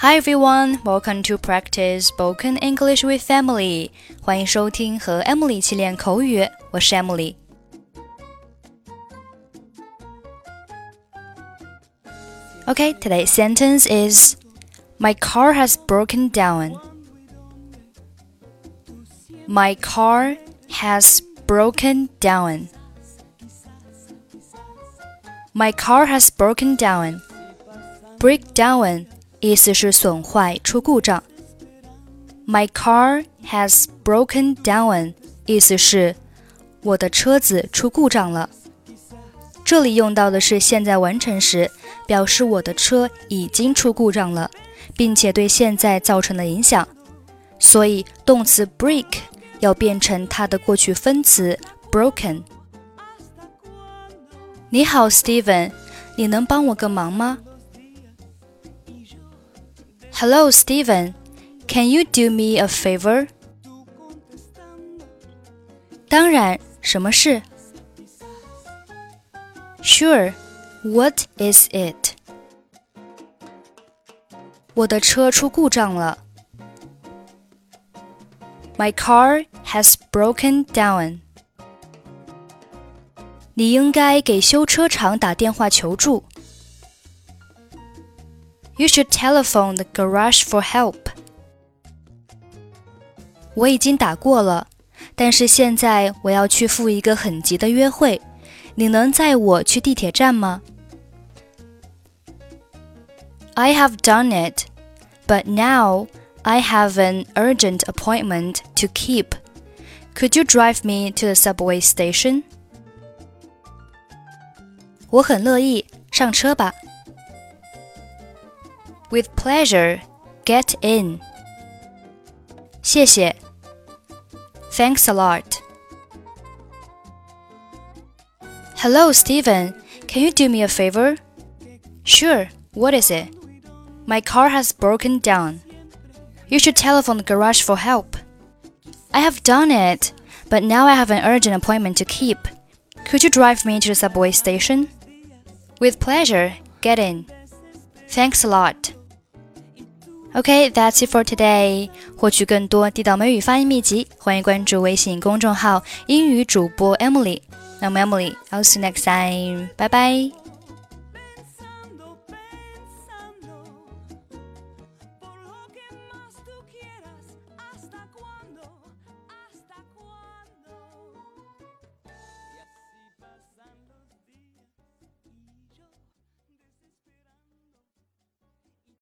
Hi everyone, welcome to practice spoken English with Emily. 欢迎收听和 Emily 一起练口语，我是 Emily。Okay, today's sentence is My car has broken down. My car has broken down. My car has broken down. Break down 意思是损坏、出故障。My car has broken down 意思是我的车子出故障了。这里用到的是现在完成时，表示我的车已经出故障了，并且对现在造成了影响。所以动词 break 要变成它的过去分词 broken。你好，Steven，你能帮我个忙吗 ？Hello, Steven. Can you do me a favor? 当然，什么事？Sure. What is it? 我的车出故障了。My car has broken down. 你应该给修车厂打电话求助。 You should telephone the garage for help. 我已经打过了，但是现在我要去赴一个很急的约会，你能载我去地铁站吗？I have done it, but now I have an urgent appointment to keep. Could you drive me to the subway station? 我很乐意，上车吧。 With pleasure, get in. 谢谢。Thanks a lot. Hello, Steven. Can you do me a favor? Sure. What is it? My car has broken down. You should telephone the garage for help. I have done it, but now I have an urgent appointment to keep. Could you drive me to the subway station? With pleasure. Get in. Thanks a lot. OK，that's it for today. 获取更多地道美语发音秘籍，欢迎关注微信公众号“英语主播 Emily”。那么 Emily，I'll see you next time. 拜拜。